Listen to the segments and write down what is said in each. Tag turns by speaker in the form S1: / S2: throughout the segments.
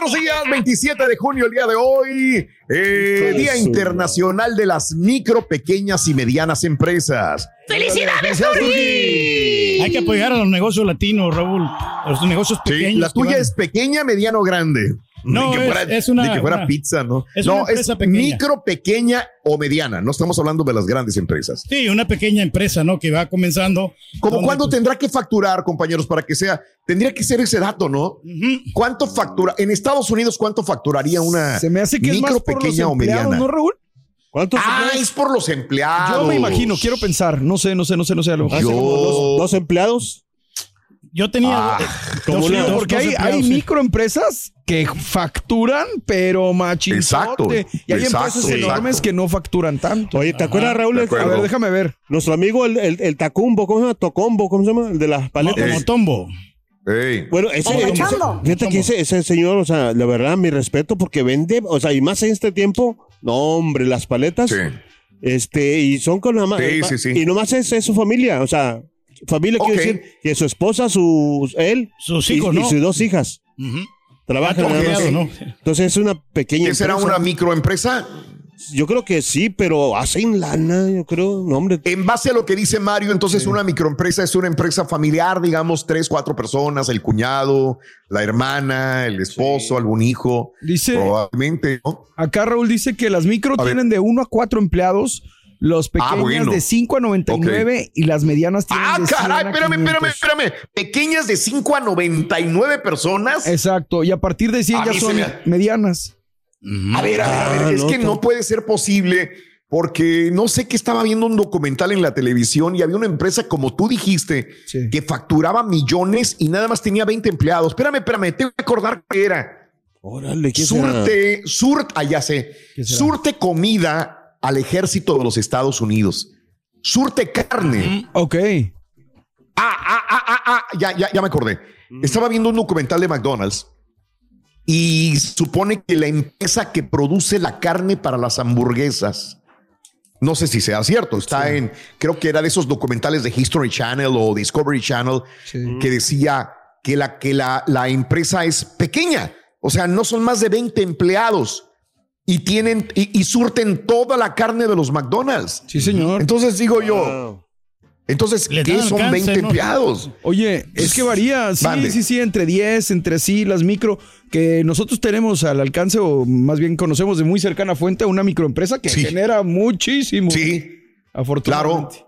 S1: Buenos días. 27 de junio, el día de hoy. eh, Día Internacional de las Micro, Pequeñas y Medianas Empresas.
S2: ¡Felicidades, Turki! Hay que apoyar a los negocios latinos, Raúl. A los negocios
S1: Sí,
S2: pequeños.
S1: la
S2: que
S1: tuya
S2: van-
S1: es pequeña, mediana o grande.
S2: No,
S1: Ni que
S2: es-
S1: fuera,
S2: es una-
S1: ni que fuera
S2: una-
S1: pizza, ¿no?
S2: es
S1: no,
S2: una
S1: es
S2: empresa pequeña.
S1: micro, pequeña o mediana. No estamos hablando de las grandes empresas.
S2: Sí, una pequeña empresa, ¿no? Que va comenzando.
S1: ¿Cómo
S2: donde,
S1: cuándo tendrá que facturar, compañeros, para que sea? Tendría que ser ese dato, ¿no? ¿Cuánto factura? En Estados Unidos, ¿cuánto facturaría una
S3: Se me hace que es
S1: micro,
S3: más por los
S1: pequeña o mediana?
S3: ¿no, Raúl?
S4: ¿Cuántos
S1: Ah,
S4: empleados?
S1: es por los empleados.
S3: Yo me imagino, quiero pensar. No sé, no sé, no sé, no sé. A lo mejor.
S1: Yo-
S4: ¿Dos, dos empleados?
S2: Yo tenía.
S1: Ah,
S2: eh,
S3: Porque
S2: dos
S3: hay,
S2: empleados,
S3: hay
S2: sí.
S3: microempresas que facturan, pero machinzote.
S1: Exacto,
S3: Y hay
S1: exacto,
S3: empresas
S1: exacto.
S3: enormes que no facturan tanto.
S4: Oye, ¿te acuerdas, Raúl? el-
S3: a ver, déjame ver.
S4: nuestro amigo, el, el, el Tacumbo, ¿cómo se llama? Tocombo, ¿cómo se llama? El de las paletas.
S2: como Tombo.
S1: Ey.
S4: Bueno, ese, ese- fíjate que ese, ese señor, o sea, la verdad, mi respeto, porque vende, o sea, y más en este tiempo, no, hombre, las paletas,
S1: Sí.
S4: este, y son con la
S1: Sí,
S4: ma-
S1: sí, sí.
S4: y nomás es, es su familia, o sea, familia
S1: Ok.
S4: quiere decir que su esposa, su, él,
S2: Sus hijos,
S4: y,
S2: ¿no?
S4: sus dos hijas, trabajan más.
S2: ¿no?
S4: Entonces es una pequeña
S1: ¿Qué será
S4: empresa.
S1: una microempresa?
S4: Yo creo que sí, pero hacen lana, yo creo, no, hombre.
S1: En base a lo que dice Mario, entonces una microempresa es una empresa familiar, digamos, tres, cuatro personas, el cuñado, la hermana, el esposo, algún hijo.
S3: Dice,
S1: Probablemente, ¿no?
S3: acá Raúl dice que las micro
S1: A ver.
S3: tienen de 1 a 4 empleados, los pequeñas
S1: Ah, bueno.
S3: de 5 a 99 y las medianas tienen
S1: Ah,
S3: de 100
S1: caray, espérame, espérame,
S3: 500.
S1: espérame. Pequeñas de 5 a 99 personas.
S3: Exacto, y a partir de 100
S1: A
S3: ya son
S1: me-
S3: medianas.
S1: A ver, a ver, a ver,
S4: Ah,
S1: es que
S4: no.
S1: puede ser posible porque no sé que estaba viendo un documental en la televisión y había una empresa, como tú dijiste,
S3: Sí.
S1: que facturaba millones y nada más tenía 20 empleados. Espérame, espérame, tengo que acordar qué era.
S4: Órale, ¿qué será?
S1: Surte, surte, ah, ya sé,
S3: ¿Qué
S1: surte comida al ejército de los Estados Unidos. Surte carne.
S3: Ok.
S1: Ah, ah, ah, ah, ah, ya, ya, ya me acordé. Estaba viendo un documental de McDonald's y supone que la empresa que produce la carne para las hamburguesas, no sé si sea cierto, está en, creo que era de esos documentales de History Channel o Discovery Channel
S3: Sí.
S1: que decía que la, que la, la empresa es pequeña, o sea, no son más de 20 empleados y tienen y, y surten toda la carne de los McDonald's.
S3: Sí, señor.
S1: Entonces digo yo,
S4: Wow.
S1: entonces, ¿qué son
S2: alcance,
S1: 20
S2: ¿no?
S1: empleados?
S3: Oye, es que varía, sí, sí, sí, entre 10, entre sí, las micro, que nosotros tenemos al alcance, o más bien conocemos de muy cercana fuente una microempresa que
S1: Sí.
S3: genera muchísimo.
S1: Sí.
S3: Afortunadamente.
S1: Claro.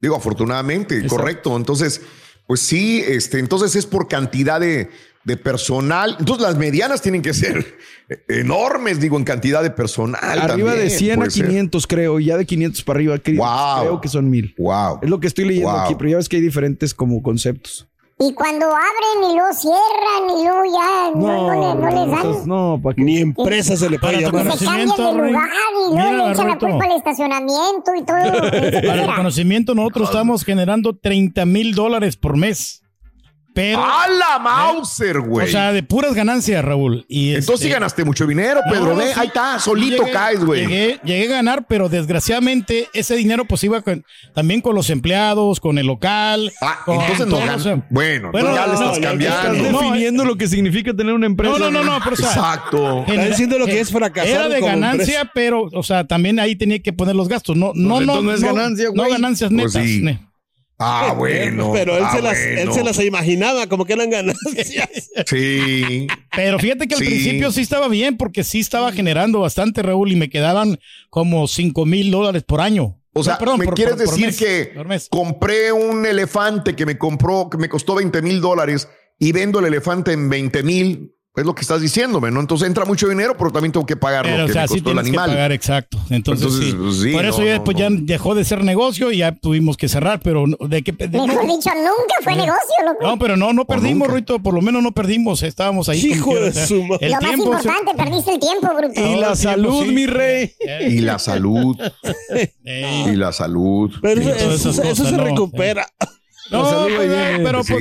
S1: Digo, afortunadamente, correcto. Entonces, pues sí, este, entonces es por cantidad de, de personal. Entonces las medianas tienen que ser enormes, digo, en cantidad de personal.
S3: Arriba de
S1: también,
S3: 100 a
S1: puede ser.
S3: 500, creo. Y ya de 500 para arriba,
S1: Wow.
S3: creo que son mil.
S1: Wow.
S3: Es lo que estoy leyendo
S1: Wow.
S3: aquí, pero ya ves que hay diferentes como conceptos.
S5: Y cuando abren y luego cierran y luego ya no, no le- no les dan.
S3: entonces, no, ¿para qué?
S4: Ni empresa se le
S2: tu
S4: llamar.
S5: Se cambian
S2: conocimiento,
S5: de
S2: Rey.
S5: lugar y luego le echan la culpa al estacionamiento y todo.
S2: Para el conocimiento, nosotros estamos generando 30 mil dólares por mes. Pero,
S1: ¡A la Mauser,
S2: o
S1: güey!
S2: sea, de puras ganancias, Raúl. Y
S1: Entonces sí
S2: este,
S1: ganaste mucho dinero,
S2: no,
S1: Pedro. ve,
S2: sí.
S1: ahí está, solito
S2: Llegué-
S1: caes, güey.
S2: Llegué, llegué a ganar, pero desgraciadamente ese dinero pues iba con- también con los empleados, con el local.
S1: Ah,
S2: con
S1: entonces no ganas.
S2: o sea,
S1: Bueno,
S2: Bueno,
S1: ya le
S2: no,
S1: estás
S2: ya- ya
S1: cambiando.
S3: Estás
S2: No,
S3: definiendo lo que significa tener una empresa.
S2: No, no, no, no, pero o sea,
S1: Exacto.
S2: genera-
S4: diciendo lo que es fracasar
S2: Era de
S4: como
S2: ganancia,
S4: empresa.
S2: pero, o sea, también ahí tenía que poner los gastos. No, no,
S3: Pues
S2: no.
S3: no es ganancia,
S2: No
S3: güey.
S2: ganancias
S1: Pues
S2: netas.
S1: sí.
S2: ne.
S1: Ah, bueno.
S4: Pero él,
S1: ah,
S4: se las,
S1: bueno.
S4: él se las imaginaba como que eran ganancias.
S1: Sí.
S2: Pero fíjate que al
S1: Sí.
S2: principio sí estaba bien, porque sí estaba generando bastante, Raúl, y me quedaban como 5 mil dólares por año.
S1: O sea,
S2: No, perdón,
S1: ¿me
S2: por-
S1: quieres
S2: por- por
S1: decir
S2: mes,
S1: que compré un elefante que me compró, que me costó 20 mil dólares y vendo el elefante en 20 mil? Es lo que estás diciéndome, ¿no? Entonces entra mucho dinero, pero también tengo que pagar
S2: Pero,
S1: lo
S2: o
S1: que
S2: sea,
S1: me
S2: sí
S1: costó el
S2: tienes que
S1: animal.
S2: pagar, exacto. Entonces,
S1: Entonces,
S2: sí.
S1: pues, sí,
S2: Por eso
S1: no,
S2: ya,
S1: no,
S2: pues,
S1: no.
S2: ya dejó de ser negocio y ya tuvimos que cerrar, pero no- de qué... de-
S5: Mejor
S2: no,
S5: dicho, nunca fue negocio, loco.
S2: no, pero no, no perdimos. Ruito, por lo menos no perdimos, estábamos ahí.
S4: Hijo de
S2: o
S4: su madre.
S2: el
S5: Lo más
S2: tiempo se-
S5: importante, perdiste el tiempo, bruto.
S3: Y la
S2: el
S3: salud,
S2: sí.
S3: mi rey.
S1: Y la salud.
S2: Eh,
S1: y la salud.
S4: Pero
S2: Sí,
S4: eso,
S2: todas
S4: eso-
S2: cosas,
S4: se
S2: no,
S4: recupera.
S2: No,
S3: salud
S2: pues, eh,
S3: viene.
S2: pero pues
S1: Sí.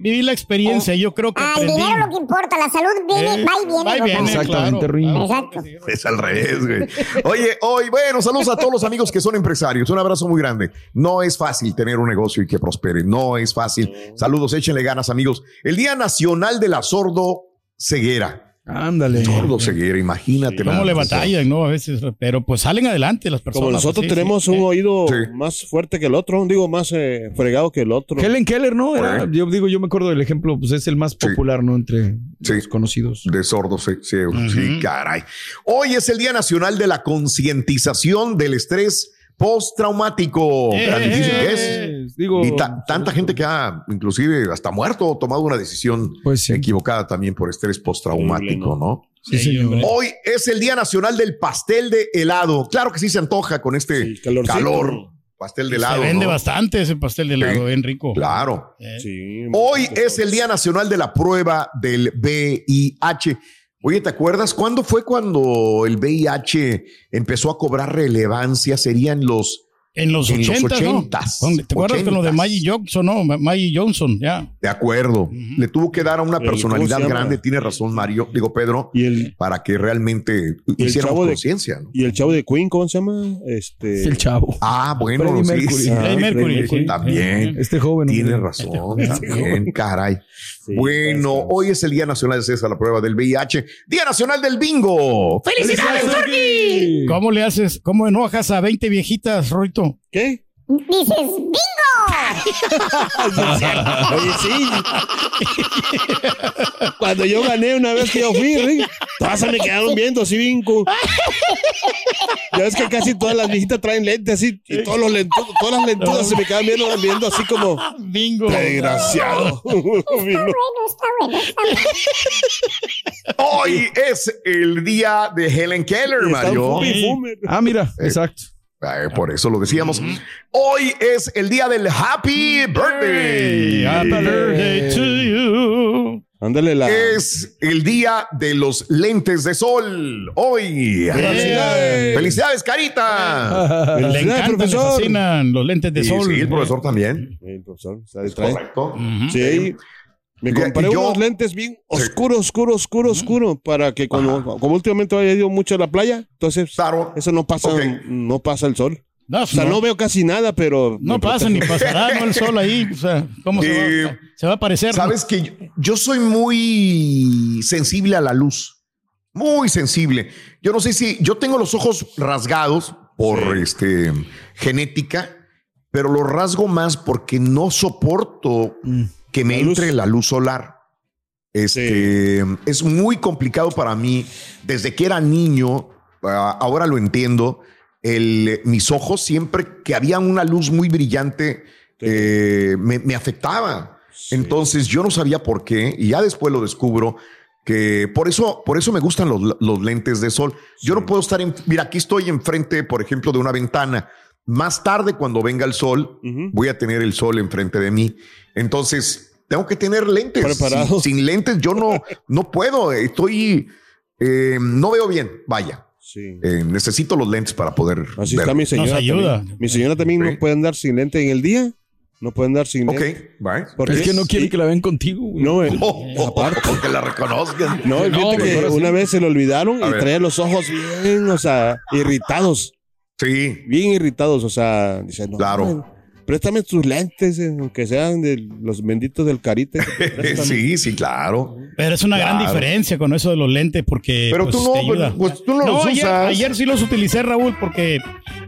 S2: viví, la, experiencia. Yo creo que
S5: Al
S2: aprendí.
S5: dinero lo que importa, la salud viene,
S2: Eh,
S5: va y viene.
S2: va y viene,
S3: Exactamente,
S2: claro.
S5: Exacto.
S1: Es al revés, güey. Oye, hoy, bueno, saludos a todos los amigos que son empresarios. Un abrazo muy grande. No es fácil tener un negocio y que prospere. No es fácil. Saludos, échenle ganas, amigos. El Día Nacional de la Sordo Ceguera.
S3: Ándale.
S1: Sordo ceguera, imagínate.
S2: Cómo le batallan, ¿no? A veces, pero pues salen adelante las personas.
S4: Como nosotros
S2: sí,
S4: tenemos
S2: sí,
S4: un
S2: sí.
S4: oído
S1: Sí.
S4: más fuerte que el otro, digo, más eh, fregado que el otro.
S3: Helen Keller, ¿no? Era-
S1: Eh.
S3: yo digo, yo me acuerdo del ejemplo, pues es el más popular, ¿no? Entre
S1: Sí.
S3: los conocidos.
S1: De sordos ce- ciegos. Sí, caray. Hoy es el Día Nacional de la Concientización del Estrés Postraumático.
S2: Eh,
S1: Tan difícil
S2: eh,
S1: que es.
S3: Digo,
S1: Y ta- tanta gente que ha, inclusive hasta muerto, o tomado una decisión
S3: Pues sí.
S1: equivocada también por estrés postraumático, ¿no?
S3: sí,
S2: Sí,
S3: señor.
S1: Hoy es el Día Nacional del Pastel de helado. Claro que sí se antoja con este calor. Pastel de helado.
S2: Se vende
S1: ¿no?
S2: bastante ese pastel de helado,
S1: Sí.
S2: bien rico.
S1: Claro.
S2: Eh,
S4: Sí,
S1: Hoy es el Día Nacional de la Prueba del VIH. Oye, ¿te acuerdas cuándo fue cuando el VIH empezó a cobrar relevancia? Serían los
S2: En los
S1: En los
S2: 80, ¿no?
S1: 80s,
S2: Con- ¿Te acuerdas con lo de
S1: 80s?
S2: Maggie Johnson, no? Ma- Maggie Johnson, ya.
S1: De acuerdo. Le tuvo que dar a una
S4: ¿cómo
S1: personalidad grande, tiene razón Mario, digo Pedro,
S4: Y el,
S1: para que realmente hiciéramos conciencia. ¿no?
S4: y el chavo de Queen, ¿cómo se llama? Este.
S3: Es el chavo.
S1: Ah, bueno,
S3: Freddie
S1: sí,
S3: Mercury.
S1: sí.
S4: Ah,
S2: Mercury.
S1: También.
S3: Este joven.
S1: Tiene razón, también, caray.
S4: Sí,
S1: bueno, hoy es el Día Nacional de César, la prueba del VIH. Día Nacional del Bingo. ¡Felicidades, Turkey!
S2: ¿Cómo le haces? ¿Cómo enojas a 20 viejitas, Roito?
S4: ¿Qué?
S5: Dices, ¡bingo!
S4: Oye, sí. Cuando yo gané una vez que yo fui, Rick, todas se me quedaron viendo así bien. co- Ya ves que casi todas las viejitas traen lentes así y todos los lentu- todas las lentudas se me quedan viendo, viendo así como
S2: Bingo.
S4: desgraciado.
S5: Bueno, está bueno, está bueno.
S1: Hoy es el día de Helen Keller,
S4: está
S1: Mario.
S4: fume fume.
S3: Ah, mira, exacto.
S1: Eh, por eso lo decíamos. Hoy es el día del Happy Birthday.
S2: Happy birthday to you.
S4: Ándale la.
S1: Es el día de los lentes de sol. Hoy.
S4: Felicidades.
S1: Felicidades, Carita.
S2: Le encantan, le
S4: profesor.
S2: fascinan los lentes de
S1: Y
S2: sol.
S1: sí, el profesor también.
S4: Sí, profesor, trae-
S1: Correcto.
S4: Sí. Me compré
S1: yo-
S4: unos lentes bien oscuros, oscuro, oscuro, oscuro, para que cuando, como últimamente he ido mucho a la playa, entonces
S1: Claro.
S4: eso no pasa, no pasa el sol.
S2: No,
S4: O sea,
S2: no,
S4: no veo casi nada, pero.
S2: no pasa ni pasará, ¿no? El sol ahí. O sea, ¿cómo se,
S1: Eh,
S2: va, se va a aparecer? no?
S1: Sabes que yo, yo soy muy sensible a la luz. Muy sensible. Yo no sé si yo tengo los ojos rasgados por este genética, pero los rasgo más porque no soporto que me
S4: La
S1: entre la luz solar. Este es muy complicado para mí desde que era niño. ah, ahora lo entiendo. el, mis ojos siempre que había una luz muy brillante eh, me, me afectaba. Entonces yo no sabía por qué y ya después lo descubro que por eso, por eso me gustan los, los lentes de sol. Yo no puedo estar en, mira, aquí estoy enfrente, por ejemplo, de una ventana. Más tarde, cuando venga el sol, voy a tener el sol enfrente de mí. Entonces, tengo que tener lentes.
S4: Preparado.
S1: Sin, sin lentes, yo no, no puedo. Estoy, eh, no veo bien. Vaya. Eh, necesito los lentes para poder.
S4: Así
S1: ver.
S4: está mi señora. también. Mi señora también no puede andar sin lente en el día. No puede andar sin
S1: Ok,
S4: lente.
S1: bye.
S4: Porque
S3: Es que no quiere
S4: sí.
S3: que la vean contigo. güey.
S4: No, el-
S1: Porque la reconozcan.
S4: no, fíjate que
S1: sí.
S4: una vez se lo olvidaron
S1: A
S4: y
S1: ver.
S4: traía los ojos bien, o sea, irritados.
S1: Sí.
S4: Bien irritados, o sea, dice, no,
S1: Claro.
S4: préstame tus lentes, eh, aunque sean de los benditos del carite.
S1: sí, sí, claro.
S2: Pero es una gran diferencia con eso de los lentes porque
S1: Pero
S2: pues,
S1: tú no,
S2: te ayuda.
S1: pues, pues tú no los
S2: ayer,
S1: usas.
S2: ayer sí los utilicé, Raúl, porque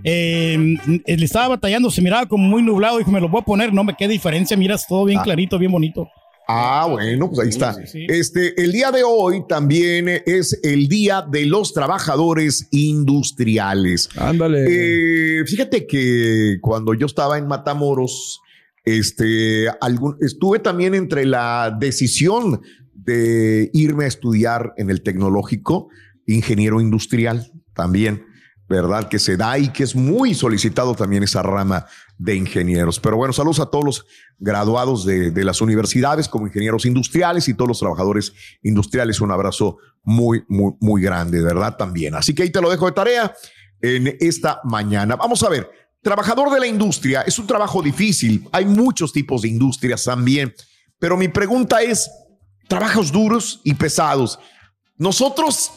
S2: eh, le estaba batallando, se miraba como muy nublado, dije, me los voy a poner, no me qué diferencia, miras todo bien clarito, bien bonito.
S1: Ah, bueno, pues ahí está. Este, el día de hoy también es el día de los trabajadores industriales.
S3: Ándale.
S1: Eh, fíjate que cuando yo estaba en Matamoros, este, algún, estuve también entre la decisión de irme a estudiar en el tecnológico, ingeniero industrial también, ¿verdad? Que se da y que es muy solicitado también esa rama de ingenieros. Pero bueno, saludos a todos los graduados de, de las universidades como ingenieros industriales y todos los trabajadores industriales. Un abrazo muy, muy, muy grande, ¿verdad? También. Así que ahí te lo dejo de tarea en esta mañana. Vamos a ver, trabajador de la industria es un trabajo difícil. Hay muchos tipos de industrias también. Pero mi pregunta es, trabajos duros y pesados. Nosotros,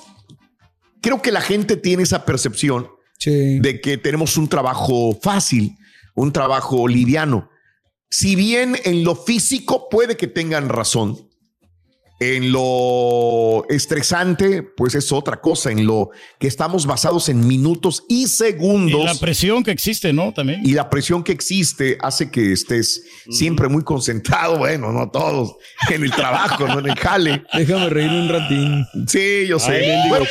S1: creo que la gente tiene esa percepción de que tenemos un trabajo fácil, un trabajo liviano. Si bien en lo físico puede que tengan razón, en lo estresante, pues es otra cosa, en lo que estamos basados en minutos y segundos.
S2: Y la presión que existe, ¿no? También.
S1: Y la presión que existe hace que estés siempre muy concentrado, bueno, no todos, en el trabajo, no en el jale.
S3: Déjame reír un ratín.
S1: Sí, yo sé.
S3: Ay,
S1: Bueno,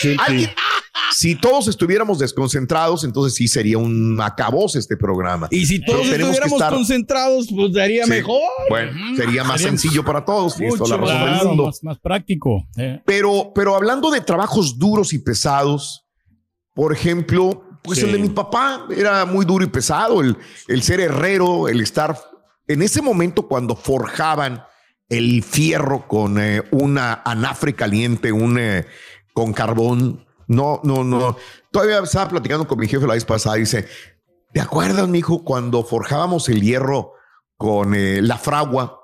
S1: si todos estuviéramos desconcentrados, entonces sí sería un acabose este programa.
S3: Y si
S1: Pero
S3: todos
S1: tenemos que
S3: estuviéramos
S1: estar-
S3: concentrados, pues daría
S1: Sí.
S3: mejor.
S1: Bueno, sería más
S2: Sería
S1: sencillo para todos. toda la
S2: Mucho
S1: razón del
S2: claro,
S1: mundo.
S2: más, más práctico. eh.
S1: Pero, pero hablando de trabajos duros y pesados, por ejemplo, pues
S4: Sí.
S1: el de mi papá era muy duro y pesado, el, el ser herrero, el estar en ese momento cuando forjaban el fierro con eh, una anafre caliente, un, eh, con carbón. No, no, no. Todavía estaba platicando con mi jefe la vez pasada. Dice, ¿te acuerdas, mijo, cuando forjábamos el hierro con eh, la fragua?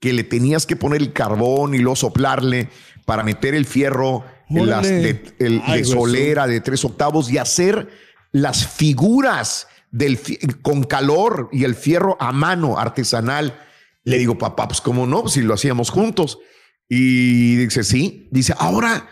S1: que le tenías que poner el carbón y luego soplarle para meter el fierro en las
S3: Órale.
S1: de, el-
S4: Ay,
S1: de
S4: güey,
S1: solera de tres octavos y hacer las figuras del con calor y el fierro a mano artesanal. Le digo, papá, pues cómo no, si lo hacíamos juntos. Y dice, sí. Dice, ahora,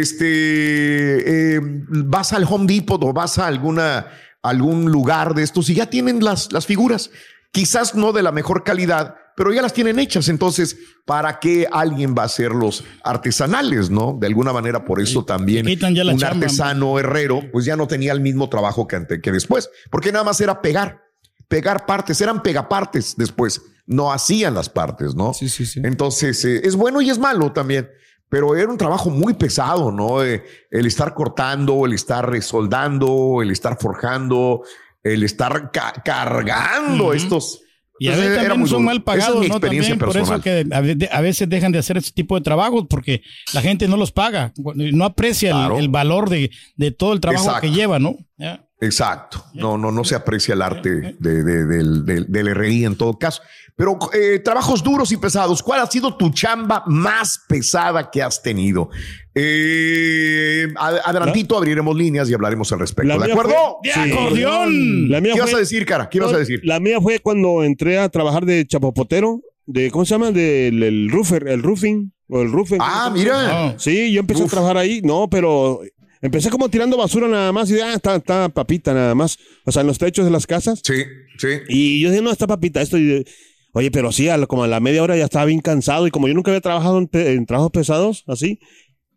S1: este, eh, vas al Home Depot o vas a alguna, algún lugar de estos y ya tienen las, las figuras. Quizás no de la mejor calidad, pero ya las tienen hechas. Entonces, ¿para qué alguien va a hacerlos artesanales, no? De alguna manera, por eso también un
S2: chamba.
S1: artesano herrero, pues ya no tenía el mismo trabajo que, ante- que después, porque nada más era pegar, pegar partes, eran pegapartes después, no hacían las partes, ¿no?
S3: Sí, sí, sí.
S1: Entonces, eh, es bueno y es malo también, pero era un trabajo muy pesado, ¿no? Eh, el estar cortando, el estar soldando, el estar forjando, el estar ca- cargando estos.
S2: Y a
S1: Entonces,
S2: veces también son
S1: duro.
S2: mal pagados,
S1: es mi
S2: ¿no? También, por eso que a ve- a veces dejan de hacer ese tipo de trabajos porque la gente no los paga, no aprecia el- valor de, de todo el trabajo
S1: Exacto.
S2: que lleva, ¿no? Ya.
S1: Exacto. No, no, no se aprecia el arte de, de- del, del, del herrería en todo caso. Pero eh, trabajos duros y pesados. ¿Cuál ha sido tu chamba más pesada que has tenido? Eh, ad- adelantito abriremos líneas y hablaremos al respecto. ¿De acuerdo?
S4: fue-
S2: ¡De acordeón!
S4: La mía
S1: ¿Qué
S4: fue-
S1: ibas a decir, cara? ¿Qué ibas a decir?
S4: La mía fue cuando entré a trabajar de chapopotero, de, ¿cómo se llama? Del el roofer, el roofing, o el roofing.
S1: Ah, mira.
S4: Sí, yo empecé
S1: Uf.
S4: a trabajar ahí, no, pero empecé como tirando basura nada más y ah, está, está papita nada más. O sea, en los techos de las casas.
S1: Sí, sí.
S4: Y yo dije, no, está papita esto. Y, oye, pero sí, a la- como a la media hora ya estaba bien cansado y como yo nunca había trabajado en, en trabajos pesados, así,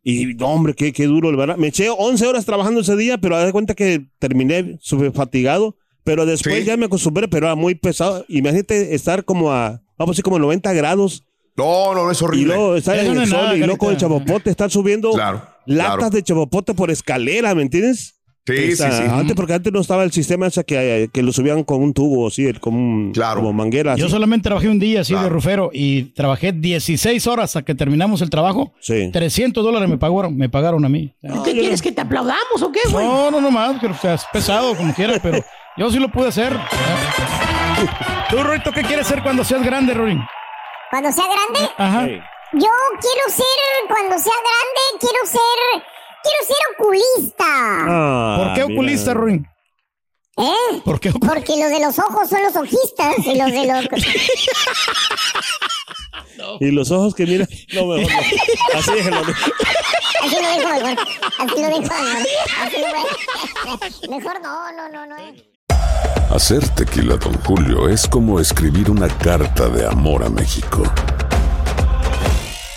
S4: Y no, hombre, qué, qué duro, ¿verdad? Me eché 11 horas trabajando ese día, pero haz de cuenta que terminé súper fatigado. Pero después
S1: Sí.
S4: ya me acostumbré, pero era muy pesado. Imagínate estar como a, vamos a decir, como 90 grados.
S1: No, no, es
S4: Y
S1: horrible.
S4: luego estar en
S2: no
S4: el sol y luego con el chapopote, estar subiendo
S1: Claro,
S4: latas
S1: claro.
S4: de chapopote por escalera, ¿me entiendes?
S1: Sí, sí, sí.
S4: Antes, porque antes no estaba el sistema ese que, que lo subían con un tubo, así, el- con un-
S1: Claro.
S4: como manguera.
S2: Yo solamente trabajé un día así de rufero y trabajé 16 horas hasta que terminamos el trabajo.
S4: Sí.
S2: 300 dólares me pagaron, me pagaron a mí.
S6: ¿Qué quieres que te aplaudamos o qué, güey?
S2: No, no, no más, que, o sea, es pesado como quieras, pero yo sí lo pude hacer. ¿Tú, Rito, qué quieres ser cuando seas grande, Rorín?
S5: Cuando sea grande,
S2: Ajá.
S5: Yo quiero ser, cuando sea grande, quiero ser, quiero ser oculista.
S4: Ah,
S2: ¿Por qué
S4: mira.
S2: oculista, Rorín?
S5: ¿Eh?
S2: ¿Por qué oculista?
S5: Porque los de los ojos son los ojistas y los de los...
S4: Y los ojos que mira. No, mejor no. Así déjenlo.
S5: Así lo dejo mejor. Así lo dejo mejor. Así lo Mejor no, no, no, no.
S7: Hacer tequila, Don Julio, es como escribir una carta de amor a México.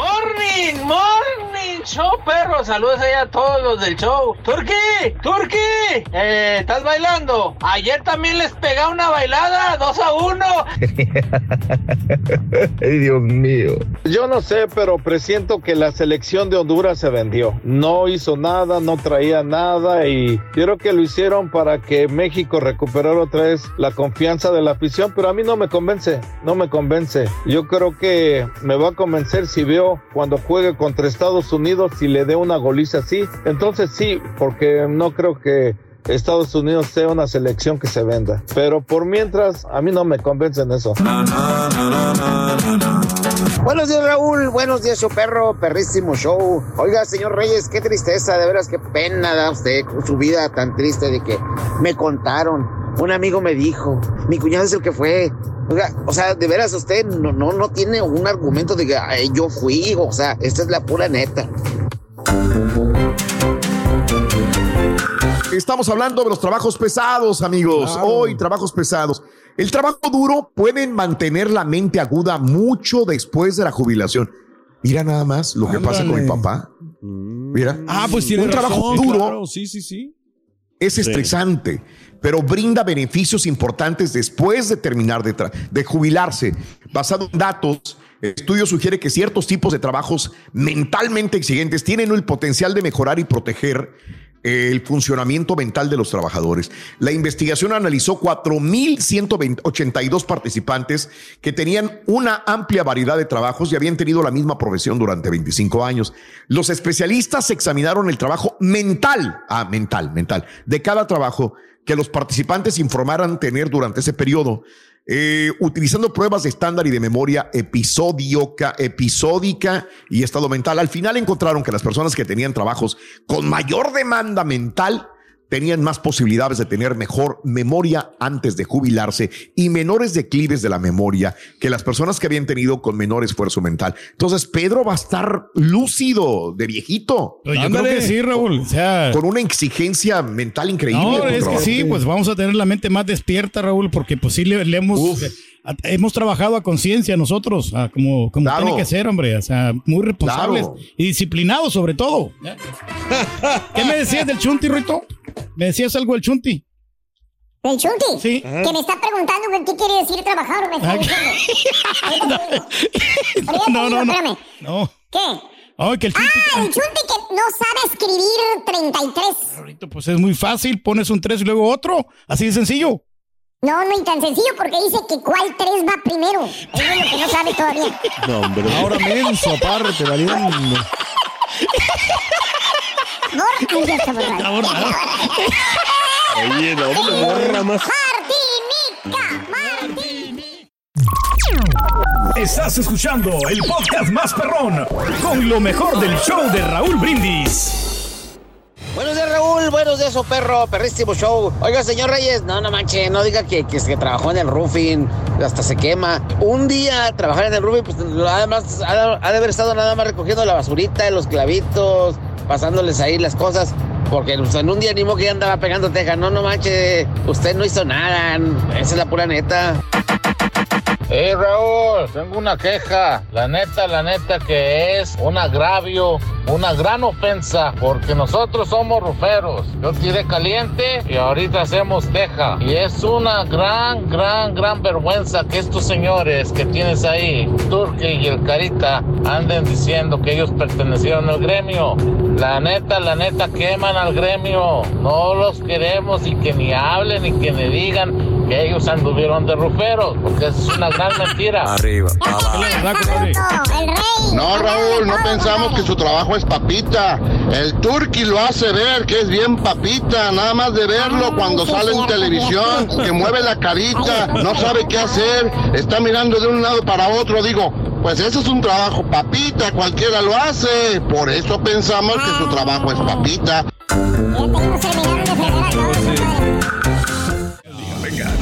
S8: Morning, morning, show perro. Saludos allá a todos los del show. Turki, Turki, eh, ¿estás bailando? Ayer también les pegaba una bailada, 2 a 1.
S9: Ay, Dios mío. Yo no sé, pero presiento que la selección de Honduras se vendió. No hizo nada, no traía nada y yo creo que lo hicieron para que México recuperara otra vez la confianza de la afición, pero a mí no me convence, no me convence. Yo creo que me va a convencer si veo cuando juegue contra Estados Unidos y le dé una goliza así. Entonces sí, porque no creo que Estados Unidos sea una selección que se venda. Pero por mientras, a mí no me convence en eso.
S10: Buenos días, Raúl. Buenos días, show perro. Perrísimo show. Oiga, señor Reyes, qué tristeza. De veras, qué pena da usted su vida tan triste de que me contaron. Un amigo me dijo, mi cuñado es el que fue. Oiga, o sea, de veras usted no, no, no tiene un argumento de que "Ay, yo fui. O sea, esta es la pura neta.
S1: Estamos hablando de los trabajos pesados, amigos.
S3: Claro.
S1: Hoy, trabajos pesados. El trabajo duro pueden mantener la mente aguda mucho después de la jubilación. Mira nada más lo que pasa con mi papá. Mira.
S3: Ah, pues tiene
S1: Un trabajo duro
S3: claro, Sí, sí, sí.
S1: es estresante, pero brinda beneficios importantes después de terminar de, jubilarse. Basado en datos, el estudio sugiere que ciertos tipos de trabajos mentalmente exigentes tienen el potencial de mejorar y proteger el funcionamiento mental de los trabajadores. La investigación analizó 4.182 participantes que tenían una amplia variedad de trabajos y habían tenido la misma profesión durante 25 años. Los especialistas examinaron el trabajo mental, ah, mental, mental, de cada trabajo que los participantes informaran tener durante ese periodo. Eh, utilizando pruebas de estándar y de memoria episódica, episódica y estado mental. Al final encontraron que las personas que tenían trabajos con mayor demanda mental tenían más posibilidades de tener mejor memoria antes de jubilarse y menores declives de la memoria que las personas que habían tenido con menor esfuerzo mental. Entonces, Pedro va a estar lúcido de viejito.
S2: Yo creo que sí, Raúl. O sea,
S1: Con una exigencia mental increíble.
S2: No, es que sí, pues vamos a tener la mente más despierta, Raúl, porque pues sí le, le hemos, hemos trabajado a conciencia nosotros, a como, como
S1: Claro.
S2: tiene que ser, hombre, o sea, muy responsables
S1: Claro.
S2: y disciplinados sobre todo. ¿Qué me decías del Chunti, Rito? ¿Me decías algo del Chunti?
S5: ¿El Chunti?
S2: Sí.
S5: Que me está preguntando qué quiere decir trabajar, me está diciendo. Digo,
S2: No, no, no.
S5: espérame.
S2: No.
S5: ¿Qué?
S2: Ay, que el chunti-
S5: Ah, el Chunti que no sabe escribir 33.
S2: Ahorita, pues es muy fácil, pones un 3 y luego otro, así de sencillo.
S5: No, no, y tan sencillo porque dice que cuál 3 va primero. Eso es lo que no sabe todavía.
S4: No, hombre.
S3: Ahora menso, aparte, valiendo.
S5: Borra, ya está borrado.
S2: Está borrado.
S4: Oye, no, hombre, borra más.
S11: Estás escuchando el podcast más perrón con lo mejor del show de Raúl Brindis.
S10: Buenos días, Raúl. Buenos días, oh perro. Perrísimo show. Oiga, señor Reyes, no, no manche, no diga que, que, trabajó en el roofing, hasta se quema. Un día trabajar en el roofing, pues además ha, ha de haber estado nada más recogiendo la basurita, los clavitos, pasándoles ahí las cosas. Porque pues, en un día ni modo que andaba pegando teja. No, no manche, usted no hizo nada. Esa es la pura neta.
S8: Hey Raúl, tengo una queja. La neta, la neta que es un agravio, una gran ofensa, porque nosotros somos ruferos. Yo tiré caliente y ahorita hacemos teja. Y es una gran, gran, gran vergüenza que estos señores que tienes ahí, Turki y el Carita, anden diciendo que ellos pertenecieron al gremio. La neta, la neta, queman al gremio. No los queremos y que ni hablen y que ni digan que ellos anduvieron de ruferos, porque eso es una gran mentira.
S12: Arriba, No, Raúl, no pensamos que su trabajo es papita. El Turqui lo hace ver que es bien papita, nada más de verlo cuando sale en televisión, que mueve la carita, no sabe qué hacer, está mirando de un lado para otro. Digo, pues eso es un trabajo papita, cualquiera lo hace. Por eso pensamos que su trabajo es papita.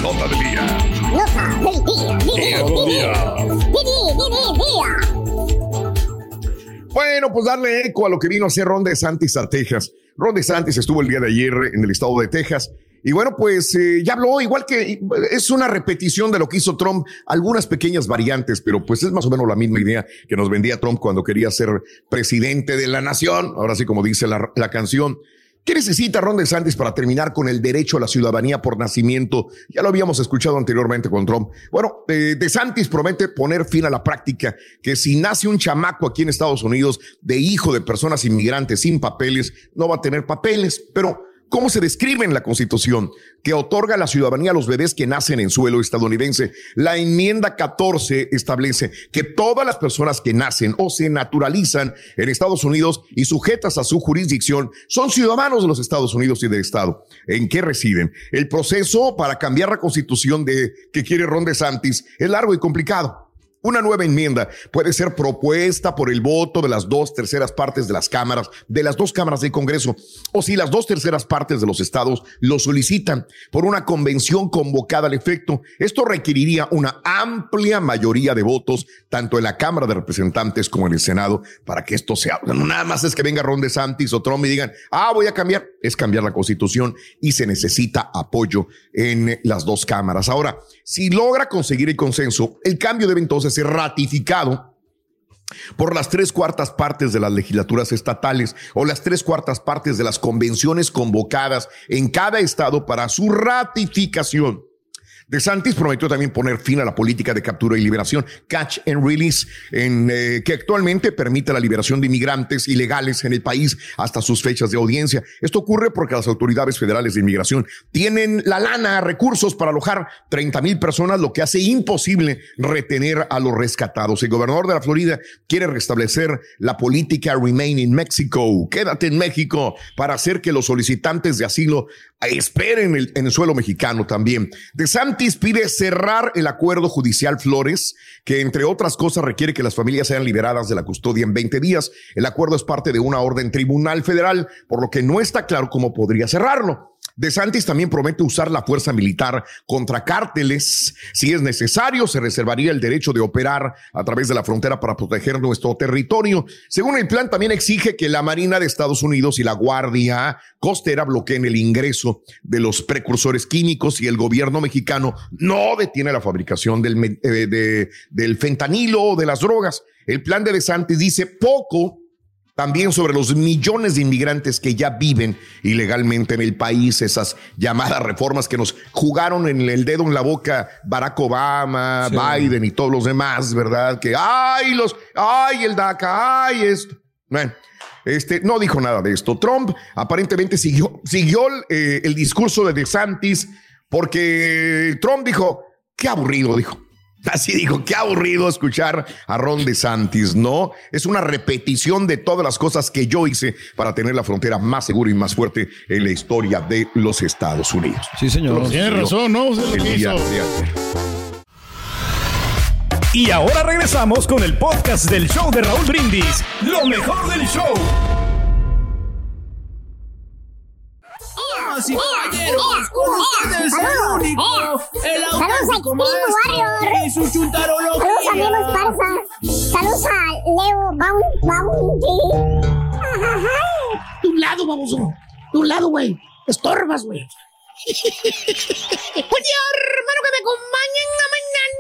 S1: Nota del día. Bueno, pues darle eco a lo que vino a hacer Ron DeSantis a Texas. Ron DeSantis estuvo el día de ayer en el estado de Texas. Y bueno, pues eh, ya habló, igual que es una repetición de lo que hizo Trump, algunas pequeñas variantes, pero pues es más o menos la misma idea que nos vendía Trump cuando quería ser presidente de la nación. Ahora sí, como dice la, la canción. ¿Qué necesita Ron DeSantis para terminar con el derecho a la ciudadanía por nacimiento? Ya lo habíamos escuchado anteriormente con Trump. Bueno, eh, DeSantis promete poner fin a la práctica que si nace un chamaco aquí en Estados Unidos de hijo de personas inmigrantes sin papeles, no va a tener papeles. Pero, ¿cómo se describe en la Constitución? Que otorga la ciudadanía a los bebés que nacen en suelo estadounidense. La enmienda 14 establece que todas las personas que nacen o se naturalizan en Estados Unidos y sujetas a su jurisdicción son ciudadanos de los Estados Unidos y del Estado. ¿En qué residen? El proceso para cambiar la constitución de que quiere Ron DeSantis es largo y complicado. Una nueva enmienda puede ser propuesta por el voto de las dos terceras partes de las cámaras, de las dos cámaras del Congreso, o si las dos terceras partes de los estados lo solicitan por una convención convocada al efecto. Esto requeriría una amplia mayoría de votos, tanto en la Cámara de Representantes como en el Senado, para que esto sea. Nada más es que venga Ron DeSantis o Trump y digan, ah, voy a cambiar. Es cambiar la constitución y se necesita apoyo en las dos cámaras. Ahora, si logra conseguir el consenso, el cambio debe entonces ser ratificado por las tres cuartas partes de las legislaturas estatales o las tres cuartas partes de las convenciones convocadas en cada estado para su ratificación. De Santis prometió también poner fin a la política de captura y liberación, catch and release, eh, que actualmente permite la liberación de inmigrantes ilegales en el país hasta sus fechas de audiencia. Esto ocurre porque las autoridades federales de inmigración tienen la lana, recursos para alojar 30 mil personas, lo que hace imposible retener a los rescatados. El gobernador de la Florida quiere restablecer la política Remain in Mexico, quédate en México, para hacer que los solicitantes de asilo esperen el- en el suelo mexicano también. Santis pide cerrar el acuerdo judicial Flores, que entre otras cosas requiere que las familias sean liberadas de la custodia en 20 días. El acuerdo es parte de una orden tribunal federal, por lo que no está claro cómo podría cerrarlo. De Santis también promete usar la fuerza militar contra cárteles. Si es necesario, se reservaría el derecho de operar a través de la frontera para proteger nuestro territorio. Según el plan, también exige que la Marina de Estados Unidos y la Guardia Costera bloqueen el ingreso de los precursores químicos y el gobierno mexicano no detiene la fabricación del, eh, de- del fentanilo o de las drogas. El plan de DeSantis dice poco también sobre los millones de inmigrantes que ya viven ilegalmente en el país, esas llamadas reformas que nos jugaron en el dedo en la boca Barack Obama, Biden y todos los demás, ¿verdad? Que, ay, los, ay, el DACA, ay, esto. Bueno, este, no dijo nada de esto. Trump aparentemente siguió, siguió eh, el discurso de DeSantis porque Trump dijo, qué aburrido, dijo. Así dijo, qué aburrido escuchar a Ron DeSantis, ¿no? Es una repetición de todas las cosas que yo hice para tener la frontera más segura y más fuerte en la historia de los Estados Unidos.
S3: Sí, señor.
S2: Tiene razón, ¿no?
S1: El día
S2: hizo.
S1: de ayer.
S13: Y ahora regresamos con el podcast del show de Raúl Brindis. Lo mejor del show.
S6: Damas y caballeros, con ustedes el único, el auténtico maestro y su
S5: Saludos
S6: chuntarología.
S5: amigos Parza. Saludos a Leo Boun- Bounty.
S6: Un lado, baboso. Un lado, güey. Estorbas, güey. Oye, hermano, que me acompañen a mañana.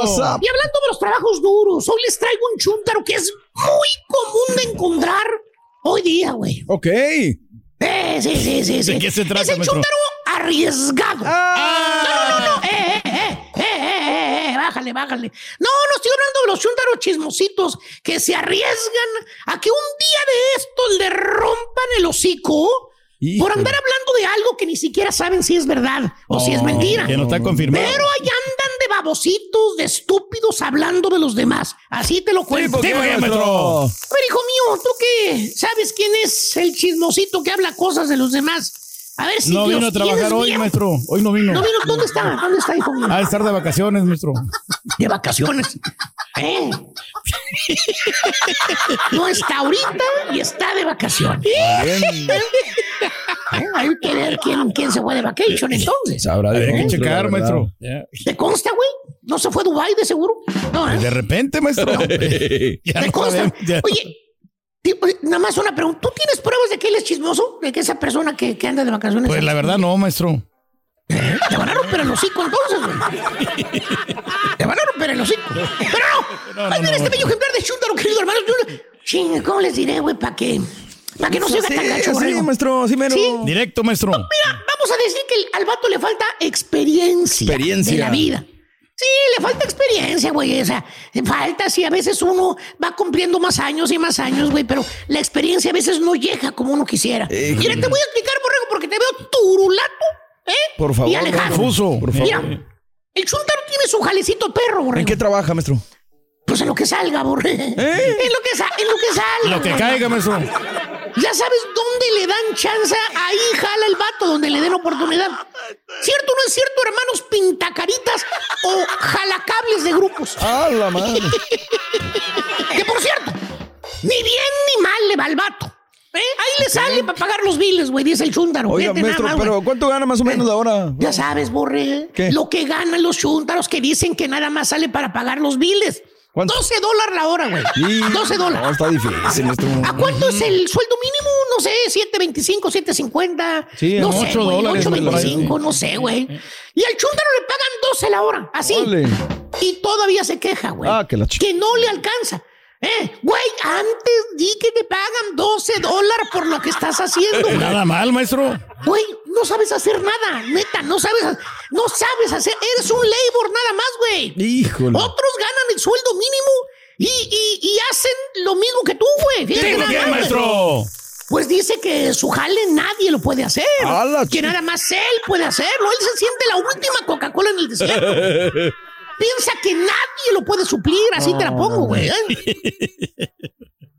S2: WhatsApp.
S6: Y hablando de los trabajos duros, hoy les traigo un chúntaro que es muy común de encontrar hoy día, güey.
S3: Ok.
S6: Eh, sí, sí, sí, sí.
S2: ¿De qué se trata,
S6: Es el
S2: maestro?
S6: chúntaro arriesgado.
S3: Ah.
S6: No, no, no, no. Eh, eh, eh, eh, eh, eh, bájale, bájale. No, no estoy hablando de los chúntaros chismositos que se arriesgan a que un día de estos le rompan el hocico por andar hablando de algo que ni siquiera saben si es verdad o si es
S2: Oh,
S6: mentira.
S2: que no está confirmado.
S6: Pero de babositos, de estúpidos hablando de los demás. Así te lo cuento.
S2: ¿por qué,
S6: A ver,
S2: maestro?
S6: hijo mío, ¿tú qué? ¿Sabes quién es el chismosito que habla cosas de los demás? A ver si
S2: No
S6: Dios
S2: vino a trabajar hoy, maestro. Hoy no vino.
S6: ¿No vino? ¿Dónde está? ¿Dónde está, hijo mío?
S2: Ha de estar de vacaciones, maestro.
S6: De vacaciones. ¿Eh? No está ahorita y está de vacaciones. ¿Eh? Hay que ver quién, quién se fue de vacation entonces.
S3: Sabrá
S2: Hay que
S3: maestro,
S2: checar, maestro.
S6: ¿Te consta, güey? ¿No se fue a Dubái de seguro? No, ¿eh?
S2: De repente, maestro. ya
S6: ¿Te
S2: no
S6: consta? Oye, nada más una pregunta. ¿Tú tienes pruebas de que él es chismoso? ¿De que esa persona que, que anda de vacaciones?
S2: Pues la verdad no, maestro.
S6: Te van a romper el hocico entonces, güey. Te van a romper el hocico. Pero no.
S2: No, no,
S6: Ay, mira
S2: no,
S6: este
S2: no.
S6: bello ejemplar de Chuntaro, querido hermano. Yo no- Ching, ¿cómo les diré, güey? Para que, para que no se oiga tan gacho,
S3: Sí, maestro, sí, mero.
S6: Sí.
S2: Directo, maestro.
S6: Mira, vamos a decir que el- al vato le falta experiencia,
S3: Experiencia.
S6: de la vida. Sí, le falta experiencia, güey. O sea, falta si a veces uno va cumpliendo más años y más años, güey, pero la experiencia a veces no llega como uno quisiera.
S3: Eh,
S6: Mira, te voy a explicar, borrego, porque te veo turulato, ¿eh?
S3: Por favor,
S6: Y alejado.
S2: Confuso.
S3: Por favor.
S6: Mira, el chuntaro tiene su jalecito perro, borrego.
S3: ¿En qué trabaja, maestro?
S6: Pues en lo que salga, borre. En lo que, sa- en lo que salga.
S2: Lo que caiga, maestro.
S6: Ya sabes dónde le dan chance, ahí jala el vato, donde le den oportunidad. ¿Cierto o no es cierto, hermanos pintacaritas o jalacables de grupos?
S3: ¡Ah, la madre!
S6: Que por cierto, ni bien ni mal le va al vato. ¿eh? Ahí le sale para pagar los biles, güey, dice el chúntaro.
S3: Oiga,
S6: nada
S3: maestro,
S6: más,
S3: pero ¿cuánto gana más o menos la hora?
S6: Ya sabes, Borre.
S3: ¿Qué?
S6: Lo que ganan los chúntaros que dicen que nada más sale para pagar los biles.
S3: ¿Cuánto?
S6: 12 dólares la hora, güey.
S3: Sí.
S6: 12
S3: No,
S6: dólares.
S3: está difícil.
S6: ¿A cuánto es el sueldo mínimo? No sé, 7.25, 7.50.
S3: Sí,
S6: no
S3: ocho
S6: sé, güey,
S2: dólares, me
S6: 8.25,
S2: parece.
S6: no sé, güey. Y al chúntaro le pagan 12 la hora, así.
S3: Ole.
S6: Y todavía se queja, güey.
S3: Ah, que la
S6: que no le alcanza. Eh, güey, antes di que te pagan 12 dólares por lo que estás haciendo, güey.
S2: Nada mal, maestro.
S6: Güey, no sabes hacer nada, neta, no sabes, no sabes hacer, eres un labor nada más, güey.
S3: Híjole.
S6: Otros ganan el sueldo mínimo y, y- y hacen lo mismo que tú, güey. Fíjate
S2: ¿Qué,
S6: más,
S2: maestro?
S6: Pues dice que su jale nadie lo puede hacer. Que nada más él puede hacerlo. Él se siente la última Coca-Cola en el desierto. Piensa que nadie lo puede suplir, así te la pongo, güey. ¿eh?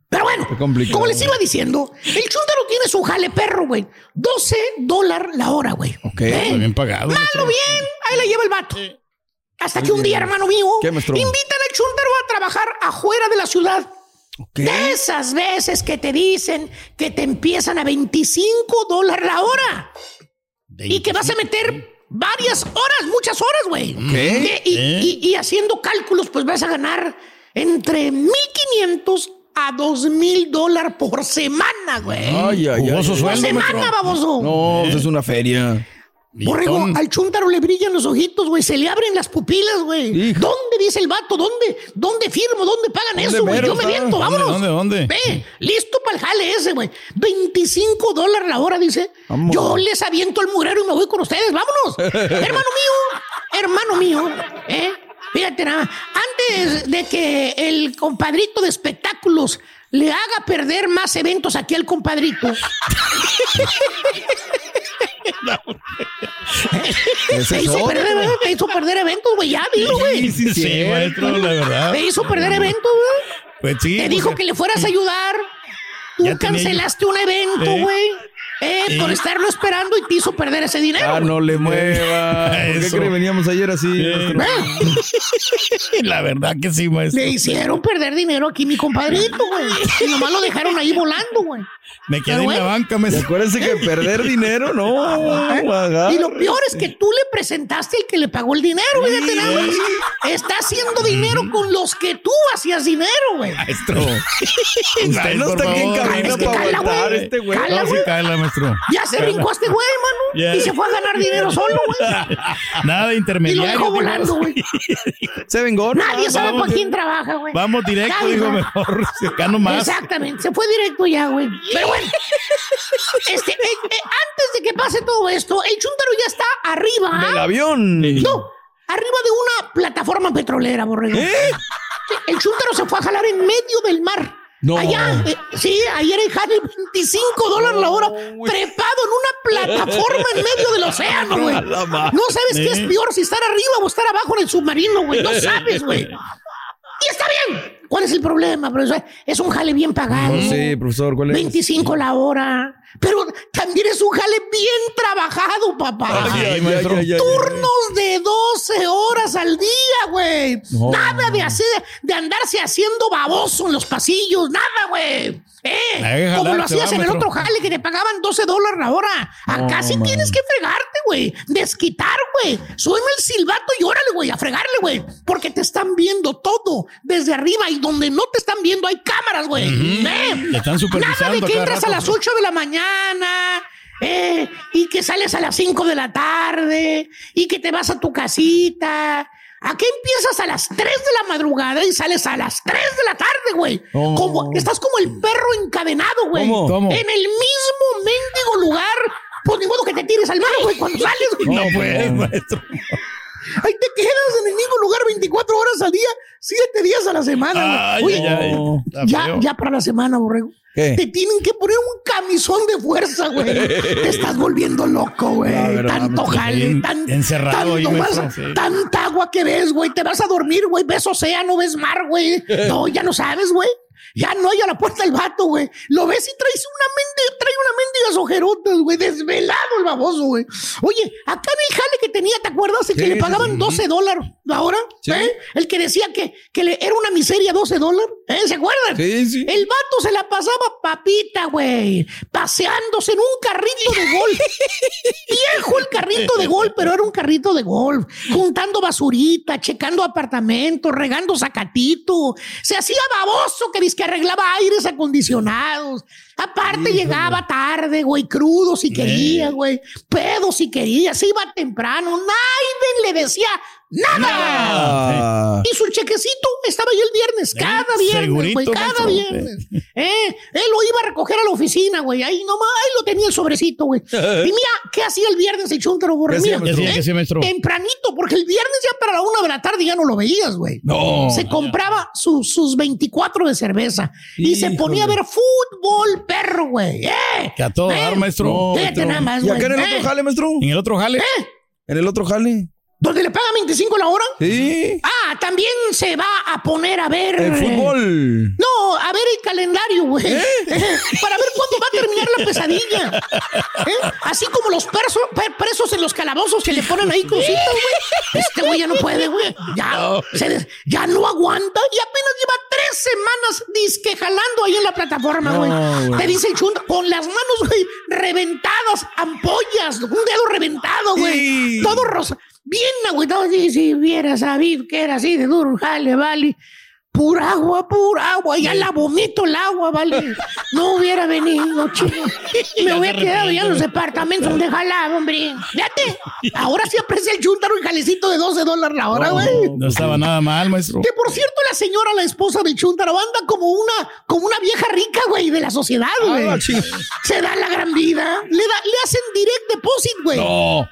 S6: Pero bueno, como les iba diciendo, el chúndaro tiene su jale perro, güey. 12 dólares la hora, güey.
S3: Ok.
S6: ¿Eh?
S2: Está bien pagado.
S6: Malo bien, ahí la lleva el vato. Hasta que un día, hermano mío, invitan al chúndaro a trabajar afuera de la ciudad. De esas veces que te dicen que te empiezan a 25 dólares la hora. Y que vas a meter varias horas, muchas horas, güey.
S3: ¿Qué?
S6: Y,
S2: ¿Eh?
S6: y- y haciendo cálculos, pues vas a ganar entre 1.500 a 2.000 dólares por semana, güey.
S3: Ay, ay, ay.
S6: Por semana, baboso.
S3: No, pues es una feria.
S6: Borrego, al chúntaro le brillan los ojitos, güey. Se le abren las pupilas, güey. ¿Dónde dice el vato? ¿Dónde? ¿Dónde firmo? ¿Dónde pagan
S2: ¿Dónde
S6: eso, güey? Yo me viento,
S2: ¿Dónde,
S6: vámonos.
S2: dónde, dónde?
S6: Ve, listo para el jale ese, güey. 25 dólares la hora, dice.
S2: Vamos.
S6: Yo les aviento el mugrero y me voy con ustedes, vámonos. hermano mío, hermano mío, ¿eh? Fíjate nada, antes de que el compadrito de espectáculos le haga perder más eventos aquí al compadrito. Me hizo, perder, me hizo perder eventos, güey. Ya, dilo, güey.
S2: Sí, sí, sí, maestro, la verdad.
S6: Me hizo perder eventos, güey.
S2: Pues sí.
S6: Te
S2: pues,
S6: dijo que le fueras a ayudar. Tú cancelaste un evento,
S2: Eh.
S6: güey. Eh,
S2: Eh.
S6: por estarlo esperando y te hizo perder ese dinero.
S3: Ah,
S6: güey.
S3: no le mueva. ¿Por qué cree que veníamos ayer así?
S2: La verdad que sí, maestro.
S6: Le hicieron perder dinero aquí mi compadrito, güey. Y nomás lo dejaron ahí volando, güey.
S2: Me quedé
S6: Pero
S2: en la banca, maestro.
S3: Acuérdense que perder dinero, no. haga.
S6: Y lo peor es que tú le presentaste el que le pagó el dinero, fíjate nada más. Está haciendo dinero con los que tú hacías dinero, güey.
S2: Maestro.
S3: Usted no está aquí en
S6: que
S3: para aguantar
S6: güey.
S3: este güey.
S2: No, sí,
S6: güey.
S2: cala, maestro.
S6: Ya se brincó este güey, mano. Y se fue a ganar dinero solo, güey.
S2: Nada de
S6: Y lo
S2: intermediario.
S6: dejó volando, güey.
S3: Se vengó.
S6: Nadie sabe
S2: vamos,
S6: para quién trabaja, güey.
S2: Vamos directo,
S6: Nadie
S2: digo,
S6: sabe.
S2: mejor. Acá nomás.
S6: Exactamente, se fue directo ya, güey. Pero bueno, este, eh, eh, antes de que pase todo esto, el chúntaro ya está arriba.
S3: Del avión.
S6: No, arriba de una plataforma petrolera, borrego.
S3: ¿Eh?
S6: El chúntaro se fue a jalar en medio del mar.
S3: No.
S6: Allá, eh, sí, ayer en jale 25 dólares la hora, trepado en una plataforma en medio del océano, güey. No sabes qué es peor, si estar arriba o estar abajo en el submarino, güey. No sabes, güey. Y está bien. ¿Cuál es el problema, profesor? Es un jale bien pagado.
S3: Sí, profesor, ¿cuál es?
S6: 25 la hora. Pero también es un jale bien trabajado, papá.
S2: Ay,
S3: Ay,
S2: maestro.
S3: ay, ay, ay.
S6: Turnos de 12 horas al día, güey.
S3: No.
S6: Nada de hacer, de andarse haciendo baboso en los pasillos, nada, güey. Eh, como lo hacías en el otro jale que te pagaban 12 dólares la hora. Acá sí
S3: man.
S6: tienes que fregarte, güey. Desquitar, güey. Suena el silbato y órale, güey, a fregarle, güey. Porque te están viendo todo desde arriba y donde no te están viendo hay cámaras, güey. Eh,
S2: Te están
S6: Nada de que entras a las 8 de la mañana. eh, y que sales a las 5 de la tarde y que te vas a tu casita. Aquí empiezas a las 3 de la madrugada y sales a las 3 de la tarde, güey.
S3: Oh.
S6: Como, estás como el perro encadenado, güey.
S3: ¿Cómo?
S2: ¿Cómo?
S6: En el mismo mendigo lugar. Pues ni modo que te tires al mar, güey, cuando sales, güey.
S2: No puedes, maestro.
S6: Ahí te quedas en el mismo lugar 24 horas al día, 7 días a la semana, güey.
S2: Ay,
S6: Oye,
S2: ay,
S6: ya, ya para la semana, borrego.
S3: ¿Qué?
S6: Te tienen que poner un camisón de fuerza, güey. Te estás volviendo loco, güey. Tanto
S2: maestro,
S6: jale, tan,
S2: encerrado
S6: tanto
S2: sí.
S6: tanta agua que ves, güey. Te vas a dormir, güey. Ves océano, ves mar, güey. No, ya no sabes, güey. Ya no hay a la puerta el vato, güey. Lo ves y traes una mendiga, trae una mendigas ojerotas, güey. Desvelado el baboso, güey. Oye, acá en el jale que tenía, ¿te acuerdas? El que
S3: Sí,
S6: le pagaban
S3: sí.
S6: 12 dólares la hora.
S3: Sí.
S6: ¿eh? El que decía que, que le, era una miseria 12 dólares. ¿eh? ¿Se acuerdan?
S3: Sí, sí.
S6: El vato se la pasaba papita, güey. Paseándose en un carrito de golf. Viejo el carrito de golf, pero era un carrito de golf. Juntando basurita, checando apartamentos, regando zacatito. Se hacía baboso que dice que arreglaba aires acondicionados. Aparte llegaba tarde, güey, crudo si quería, güey. Pedo si quería. Se iba temprano. Nadie le decía nada.
S3: Ah.
S6: Y su chequecito estaba ahí el viernes, cada viernes, güey, cada viernes. Eh, él lo iba a recoger a la oficina, güey. Ahí nomás, ahí lo tenía el sobrecito, güey. Y mira, ¿qué hacía el viernes el chúntaro, borre?
S2: ¿Qué hacía,
S6: Mira, eh,
S2: ¿Qué hacía, maestro?
S6: Tempranito, porque el viernes ya para la una de la tarde ya no lo veías, güey.
S2: No.
S6: Se compraba su- sus 24 de cerveza y se ponía a ver fútbol, perro, güey. Eh,
S2: Que a todo
S6: eh,
S2: dar, maestro.
S3: No, maestro.
S6: nada más,
S3: ¿Y acá en el
S6: eh.
S3: otro jale, maestro?
S2: En el otro jale.
S3: ¿En el otro jale?
S6: ¿Donde le pagan 25 la hora?
S3: Sí.
S6: Ah, también se va a poner a ver.
S3: El
S6: eh,
S3: fútbol.
S6: No, a ver el calendario, güey. Para ver cuándo va a terminar la pesadilla. ¿Eh? Así como los perso- presos en los calabozos que le ponen ahí crucitas, güey. Este güey ya no puede, güey. Ya, se des- ya no aguanta y apenas lleva tres semanas disque jalando ahí en la plataforma,
S3: No,
S6: güey.
S3: güey.
S6: Te dice el chunda, con las manos, güey, reventadas, ampollas, un dedo reventado, güey.
S3: Sí.
S6: Todo rosa. Bien agüitado, si, si hubiera sabido que era así de duro, jale, vale. Pura agua, pura agua. Ya la vomito el agua, vale. No hubiera venido, chico. Me hubiera quedado ya en los departamentos jalaba, hombre. Fíjate. Ahora sí aprecia el chúntaro y jalecito de 12 dólares la hora, güey.
S2: No estaba nada mal, maestro.
S6: Que por cierto, la señora, la esposa del Chuntaro, anda como una, como una vieja rica, güey, de la sociedad, güey.
S2: Ah.
S6: Se da la gran vida. Le, da, le hacen direct deposit, güey.
S2: No.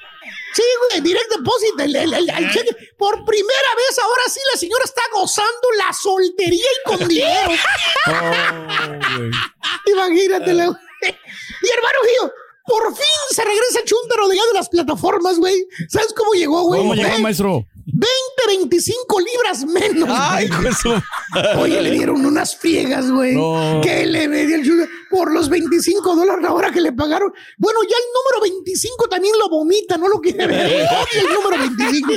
S6: Sí, güey, direct deposit. el- el- el- el cheque. Por primera vez, ahora sí, la señora está gozando la soltería y con dinero. Imagínate. la- Y hermano mío, por fin se regresa el chúntaro de allá de las plataformas, güey. ¿Sabes cómo llegó, güey?
S2: ¿Cómo llegó, maestro?
S6: 20, 25 libras menos.
S2: Ay,
S6: güey. Oye, le dieron unas friegas, güey.
S2: No.
S6: Que le dio el por los 25 dólares la hora que le pagaron. Bueno, ya el número 25 también lo vomita, no lo quiere ver. Odia el número 25.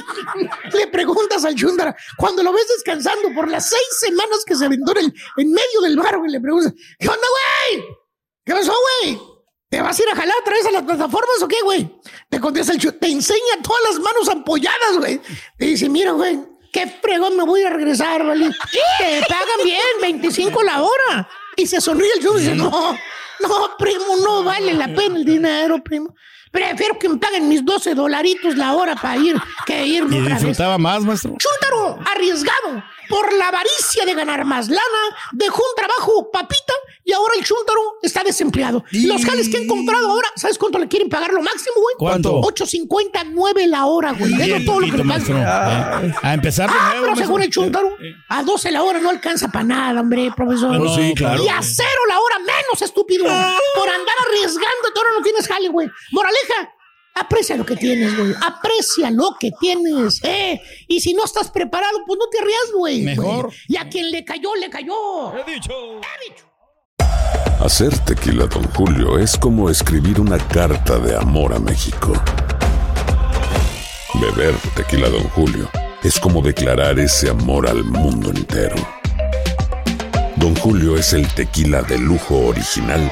S6: Le preguntas al chúndara, cuando lo ves descansando por las seis semanas que se aventó en, el- en medio del bar, güey, le preguntas, ¿qué onda, güey? ¿Qué pasó, güey? ¿Te vas a ir a jalar otra vez a las plataformas o qué, güey? Te contesta el te enseña todas las manos ampolladas, güey. Te dice, mira, güey, qué fregón me voy a regresar, ¿vale? Te pagan bien, 25 la hora. Y se sonríe el chu y dice, no, no, primo, no vale la pena el dinero, primo. Prefiero que me paguen mis 12 dolaritos la hora para ir que irme
S2: Y
S6: otra vez.
S2: disfrutaba más, maestro.
S6: Chúntaro, arriesgado por la avaricia de ganar más lana, dejó un trabajo papita y ahora el chúntaro está desempleado. Los jales que han comprado ahora, ¿sabes cuánto le quieren pagar lo máximo, güey?
S2: ¿Cuánto?
S6: 8.59 la hora, güey. Es todo lo que le pagan.
S2: maestro. Eh, A empezar de
S6: Ah,
S2: nuevo,
S6: pero según el chúntaro, a 12 la hora no alcanza para nada, hombre, profesor.
S2: Pues sí, claro.
S6: Y a cero la hora menos, estúpido. Por andar arriesgando, ahora no tienes jale, güey. Moraleja, aprecia lo que tienes, güey. Aprecia lo que tienes, eh. Y si no estás preparado, pues no te arriesgues, güey.
S2: Mejor.
S6: Y a quien le cayó, le cayó.
S2: He dicho.
S7: Hacer tequila, Don Julio, es como escribir una carta de amor a México. Beber tequila, Don Julio, es como declarar ese amor al mundo entero. Don Julio es el tequila de lujo original,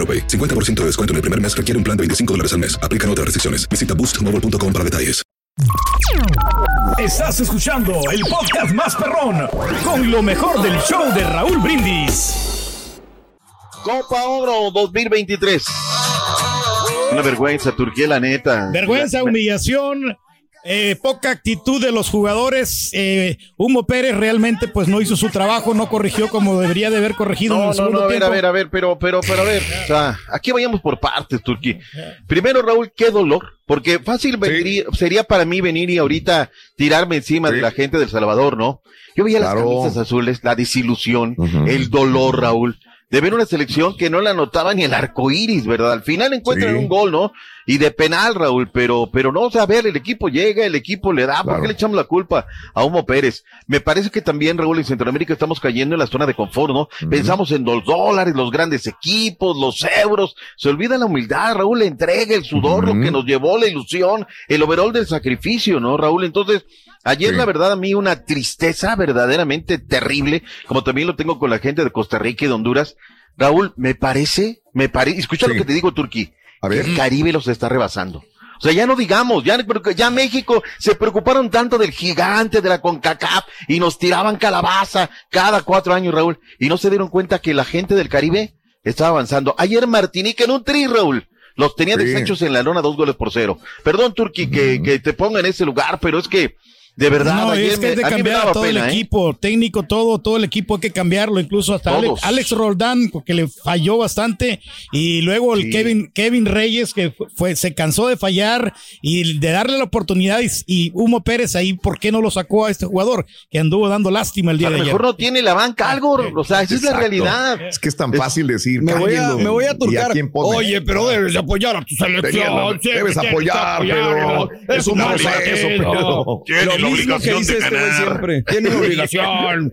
S14: AroPay. 50% de descuento en el primer mes requiere un plan de 25 dólares al mes. Aplican otras restricciones. Visita boostmobile.com para detalles.
S13: Estás escuchando el podcast más perrón con lo mejor del show de Raúl Brindis.
S15: Copa Oro 2023. Una vergüenza, Turquía, la neta.
S2: Vergüenza, humillación, eh, poca actitud de los jugadores. Eh, Humo Pérez realmente pues no hizo su trabajo, no corrigió como debería de haber corregido en
S15: No,
S2: el
S15: no,
S2: segundo
S15: no, a ver,
S2: tiempo.
S15: a ver, a ver, pero, pero, pero, a ver, o sea, aquí vayamos por partes, Turquía. Primero, Raúl, qué dolor, porque fácil vendría- sería para mí venir y ahorita tirarme encima de la gente del Salvador, ¿no? Yo veía las camisas azules, la desilusión, el dolor, Raúl, de ver una selección que no la notaba ni el arco iris, ¿verdad? Al final encuentran
S1: Sí.
S15: un gol, ¿no? Y de penal, Raúl, pero, pero no, o sea, a ver, el equipo llega, el equipo le da, ¿por qué le echamos la culpa a Humo Pérez? Me parece que también, Raúl, en Centroamérica estamos cayendo en la zona de confort, ¿no? Pensamos en los dólares, los grandes equipos, los euros, se olvida la humildad, Raúl, la entrega, el sudor, lo que nos llevó, la ilusión, el overall del sacrificio, ¿no, Raúl? Entonces, Ayer, la verdad, a mí una tristeza verdaderamente terrible, como también lo tengo con la gente de Costa Rica y de Honduras. Raúl, me parece, me parece, escucha lo que te digo, Turquí, que el Caribe los está rebasando. O sea, ya no digamos, ya, ya México se preocuparon tanto del gigante de la CONCACAF y nos tiraban calabaza cada cuatro años, Raúl, y no se dieron cuenta que la gente del Caribe estaba avanzando. Ayer Martinique en un tri, Raúl. Los tenía
S1: Sí.
S15: deshechos en la lona dos goles por cero. Perdón, Turquí, que, que te ponga en ese lugar, pero es que De verdad,
S2: No,
S15: ayer
S2: es que es de
S15: a me
S2: cambiar a todo
S15: pena,
S2: el
S15: ¿eh?
S2: equipo, técnico, todo, todo el equipo hay que cambiarlo, incluso hasta Alex. Alex Roldán, porque le falló bastante, y luego el
S15: Sí.
S2: Kevin, Kevin Reyes, que fue, se cansó de fallar y de darle la oportunidad, y, y Humo Pérez ahí, ¿por qué no lo sacó a este jugador? Que anduvo dando lástima el día
S15: A lo
S2: de ayer.
S15: mejor no tiene la banca algo, o sea, esa es la realidad.
S1: Es que es tan fácil decir.
S3: Me voy a, me voy a
S1: ¿Y
S3: turcar. Oye, pero debes de apoyar a tu selección.
S1: Debes- debes apoyar, pero es pero- Lo mismo
S3: obligación
S1: que dice
S3: de
S1: este güey
S3: ganar.
S1: siempre.
S3: Tiene obligación.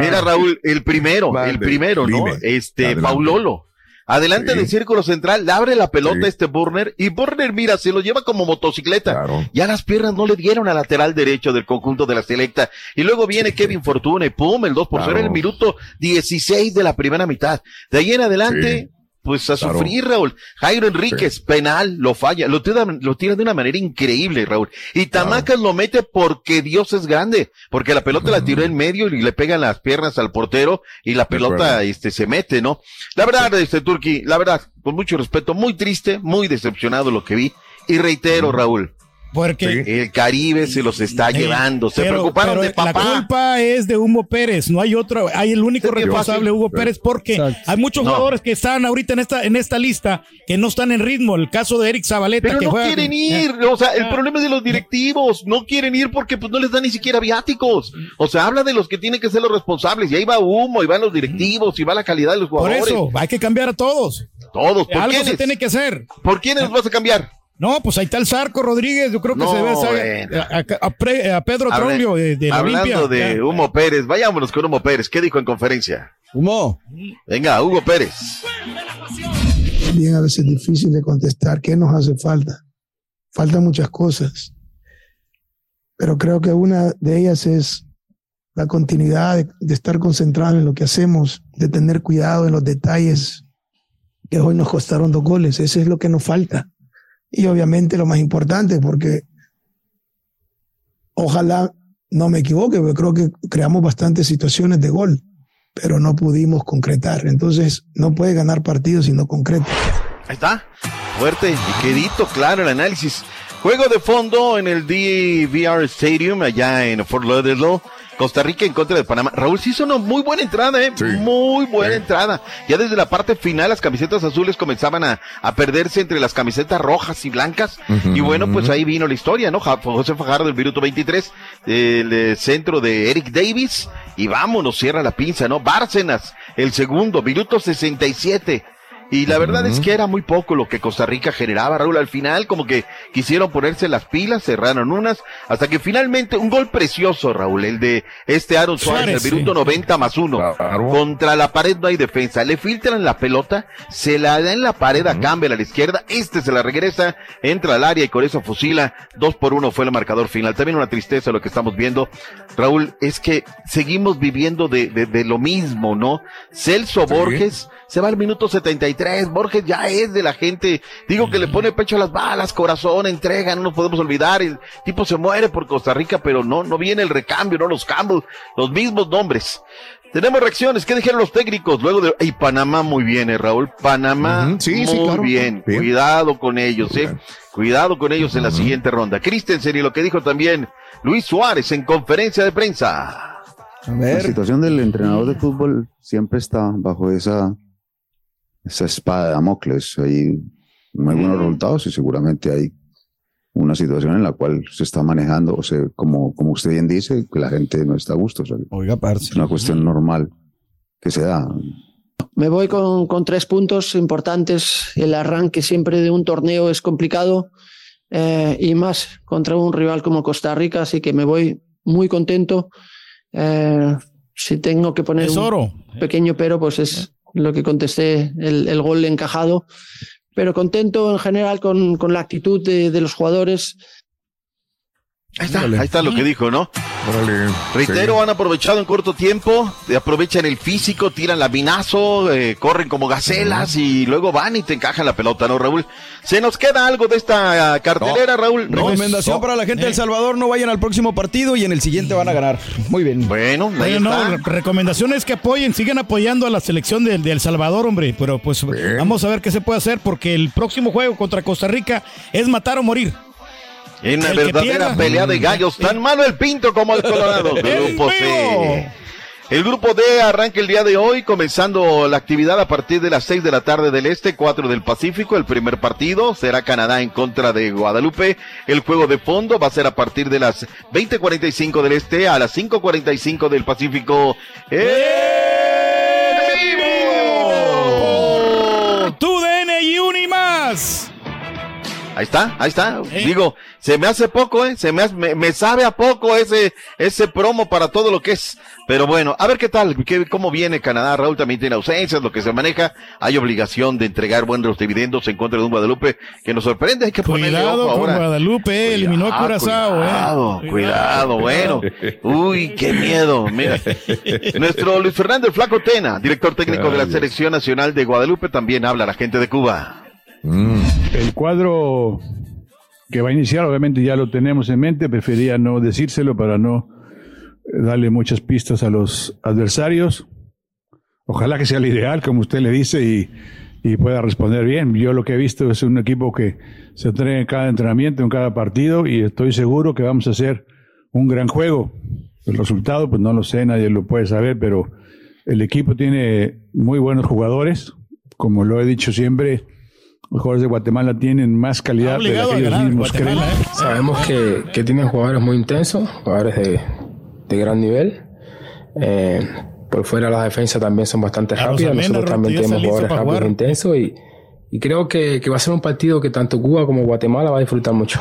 S15: Mira, Raúl, el primero, el primero, ¿no?
S1: dime.
S15: Este,
S1: Adelante.
S15: Paulolo. Adelante
S1: Sí.
S15: del círculo central, le abre la pelota
S1: Sí.
S15: a este Burner y Burner, mira, se lo lleva como motocicleta.
S1: Claro.
S15: Ya las piernas no le dieron al lateral derecho del conjunto de la selecta. Y luego viene Kevin Fortuna y pum, el 2 por 0 en el minuto 16 de la primera mitad. De ahí en adelante, pues a
S1: Claro.
S15: sufrir, Raúl. Jairo Enríquez, penal, lo falla, lo tira, lo tira de una manera increíble, Raúl. Y Tamacas lo mete porque Dios es grande, porque la pelota la tiró en medio y le pegan las piernas al portero y la pelota, este, se mete, ¿no? La verdad, este Turki, la verdad, con mucho respeto, muy triste, muy decepcionado lo que vi. Y reitero, Raúl,
S2: Porque
S15: el Caribe se los está
S2: Eh,
S15: llevando. Se
S2: pero-
S15: preocuparon
S2: pero
S15: de
S2: La
S15: papá.
S2: culpa es de Hugo Pérez, no hay otro, hay el único responsable. Hugo Pérez, porque
S3: Exacto.
S2: hay muchos
S15: No.
S2: jugadores que están ahorita en esta, en esta lista que no están en ritmo. El caso de Eric Zabaleta,
S15: Pero
S2: que
S15: no
S2: juega-
S15: quieren ir, o sea, el problema es de los directivos, no quieren ir porque pues no les dan ni siquiera viáticos. O sea, habla de los que tienen que ser los responsables, y ahí va humo, y van los directivos, y va la calidad de los
S2: Por
S15: jugadores.
S2: eso, hay que cambiar a todos.
S15: Todos, ¿por
S2: Algo se tiene que hacer.
S15: ¿Por quiénes los vas a cambiar?
S2: No, pues ahí está el Zarco Rodríguez, yo creo que
S15: No,
S2: se debe a, a- a Pre- a Pedro
S15: Habla-
S2: Troglio de, de la
S15: Hablando
S2: Olimpia.
S15: de
S2: Ya.
S15: Humo Pérez, vayámonos con Humo Pérez. ¿Qué dijo en conferencia?
S3: Humo.
S15: Venga, Hugo Pérez.
S16: Bien, a veces es difícil de contestar. ¿Qué nos hace falta? Faltan muchas cosas. Pero creo que una de ellas es la continuidad de, de estar concentrado en lo que hacemos, de tener cuidado en los detalles que hoy nos costaron dos goles. Eso es lo que nos falta. Y obviamente lo más importante, porque ojalá no me equivoque, porque creo que creamos bastantes situaciones de gol, pero no pudimos concretar. Entonces, no puede ganar partidos si no concreta.
S15: Ahí está. Fuerte y quedito, claro el análisis. Juego de fondo en el DVR Stadium, allá en Fort Lauderdale. Costa Rica en contra de Panamá. Raúl sí hizo una muy buena entrada, ¿eh? Muy buena entrada. Ya desde la parte final las camisetas azules comenzaban a, a perderse entre las camisetas rojas y blancas. Y bueno, pues ahí vino la historia, ¿no? José Fajardo del minuto 23, el eh, centro de Eric Davis. Y vámonos, cierra la pinza, ¿no? Bárcenas, el segundo, minuto 67. Y la verdad es que era muy poco lo que Costa Rica generaba, Raúl. Al final, como que quisieron ponerse las pilas, cerraron unas, hasta que finalmente un gol precioso, Raúl, el de este Aaron Suárez,
S2: Suárez,
S15: el minuto
S2: sí.
S15: 90 más uno. Contra la pared no hay defensa. Le filtran la pelota, se la da en la pared a Campbell a la izquierda, este se la regresa, entra al área y con eso fusila. Dos por uno fue el marcador final. También una tristeza lo que estamos viendo. Raúl, es que seguimos viviendo de, de, de lo mismo, ¿no? Celso Borges se va al minuto 73. Borges ya es de la gente. Digo que le pone pecho a las balas, corazón, entrega, no nos podemos olvidar. El tipo se muere por Costa Rica, pero no, no viene el recambio, no los cambios, los mismos nombres. Tenemos reacciones. ¿Qué dijeron los técnicos? Luego de. Y Panamá muy bien, ¿eh, Raúl? Panamá
S1: sí,
S15: muy
S1: claro.
S15: bien.
S1: Bien.
S15: Cuidado con ellos, ¿eh? Cuidado con ellos en la siguiente ronda. Christensen y lo que dijo también Luis Suárez en conferencia de prensa.
S17: La situación del entrenador de fútbol siempre está bajo esa, esa espada de Damocles. Hay buenos resultados y seguramente hay una situación en la cual se está manejando, o sea, como, como usted bien dice, que la gente no está a gusto. o sea,
S3: Oiga, parce.
S17: es una cuestión normal que se da.
S18: Me voy con, con tres puntos importantes. El arranque siempre de un torneo es complicado eh, y más contra un rival como Costa Rica, así que me voy muy contento. Eh, si tengo que poner
S2: Es
S18: un pequeño pero, pues es lo que contesté, el, el gol encajado. Pero contento en general con, con la actitud de, de los jugadores.
S15: Ahí está, ahí está lo que dijo, ¿no?
S1: Órale,
S15: Reitero,
S1: sí.
S15: han aprovechado en corto tiempo, eh, aprovechan el físico, tiran labinazo, eh, corren como gacelas y luego van y te encajan la pelota, ¿no, Raúl? ¿Se nos queda algo de esta ah, cartelera, Raúl? No.
S3: Recomendación
S15: No.
S3: para la gente de El Salvador, no vayan al próximo partido y en el siguiente van a ganar. Muy bien.
S15: Bueno, ahí está.
S2: re- recomendaciones que apoyen, sigan apoyando a la selección de, de El Salvador, hombre. Pero pues vamos a ver qué se puede hacer porque el próximo juego contra Costa Rica es matar o morir.
S15: En una verdadera pelea de gallos, tan malo el Pinto como el Colorado. Grupo C. El grupo D arranca el día de hoy, comenzando la actividad a partir de las 6 de la tarde del Este, 4 del Pacífico. El primer partido será Canadá en contra de Guadalupe. El juego de fondo va a ser a partir de las 20.45 del Este a las 5.45 del Pacífico.
S2: Tu DN y un y más.
S15: Ahí está, ahí está. Digo, se me hace poco, ¿eh? Se me, hace- me, me sabe a poco ese, ese promo para todo lo que es. Pero bueno, a ver qué tal, qué, cómo viene Canadá. Raúl también tiene ausencias, lo que se maneja. Hay obligación de entregar buenos dividendos en contra de un Guadalupe que nos sorprende. Hay que ponerle
S2: Cuidado
S15: ojo
S2: con
S15: ahora.
S2: Guadalupe, eh, eliminó a Curazao,
S15: cuidado,
S2: eh.
S15: cuidado, bueno. Uy, qué miedo. Mira, nuestro Luis Fernando el Flaco Tena, director técnico de la Selección Nacional de Guadalupe, también habla a la gente de Cuba.
S19: El cuadro que va a iniciar, obviamente ya lo tenemos en mente, prefería no decírselo para no eh, darle muchas pistas a los adversarios. Ojalá que sea el ideal, como usted le dice, y, y pueda responder bien. Yo lo que he visto es un equipo que se entrena en cada entrenamiento, en cada partido, y estoy seguro que vamos a hacer un gran juego. El resultado, pues no lo sé, nadie lo puede saber, pero el equipo tiene muy buenos jugadores. Como lo he dicho siempre, los jugadores de Guatemala tienen más calidad de la que ellos mismos creen.
S20: Sabemos que, que tienen jugadores muy intensos, jugadores de, de gran nivel. Eh, por fuera las defensas también son bastante
S2: Claro,
S20: rápidas. Nosotros también tenemos jugadores rápidos e intensos y, y creo que, que va a ser un partido que tanto Cuba como Guatemala va a disfrutar mucho.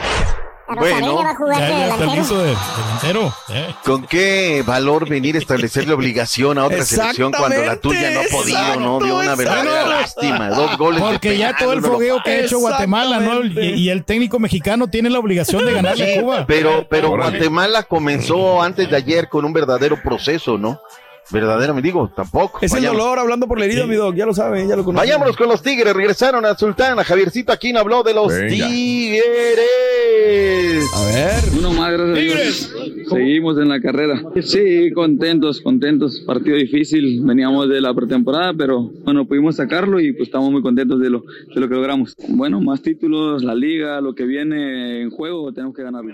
S15: Bueno,
S2: Ya, ya de delantero. eh.
S15: ¿Con qué valor venir a establecerle obligación a otra selección cuando la tuya no ha podido, no? Dio una verdadera lástima. Dos goles de
S2: Porque ya
S15: penal,
S2: todo el fogueo que ha hecho Guatemala, ¿no? Y, y el técnico mexicano tiene la obligación de ganarle
S15: Sí,
S2: a Cuba.
S15: Pero, pero Guatemala comenzó antes de ayer con un verdadero proceso, ¿no? Verdadero, me digo, tampoco.
S3: Es el
S15: Vayamos.
S3: dolor hablando por la herida, mi dog. Ya lo sabe, ya lo conoce.
S15: Vayámonos con los Tigres, regresaron a Sultana. Javiercito Aquino habló de los
S3: Venga.
S15: Tigres.
S3: A ver.
S21: Uno más, gracias Dios. Seguimos en la carrera. Sí, contentos, contentos. Partido difícil. Veníamos de la pretemporada, pero bueno, pudimos sacarlo y pues estamos muy contentos de lo, de lo que logramos. Bueno, más títulos, la liga, lo que viene en juego, tenemos que ganarlo.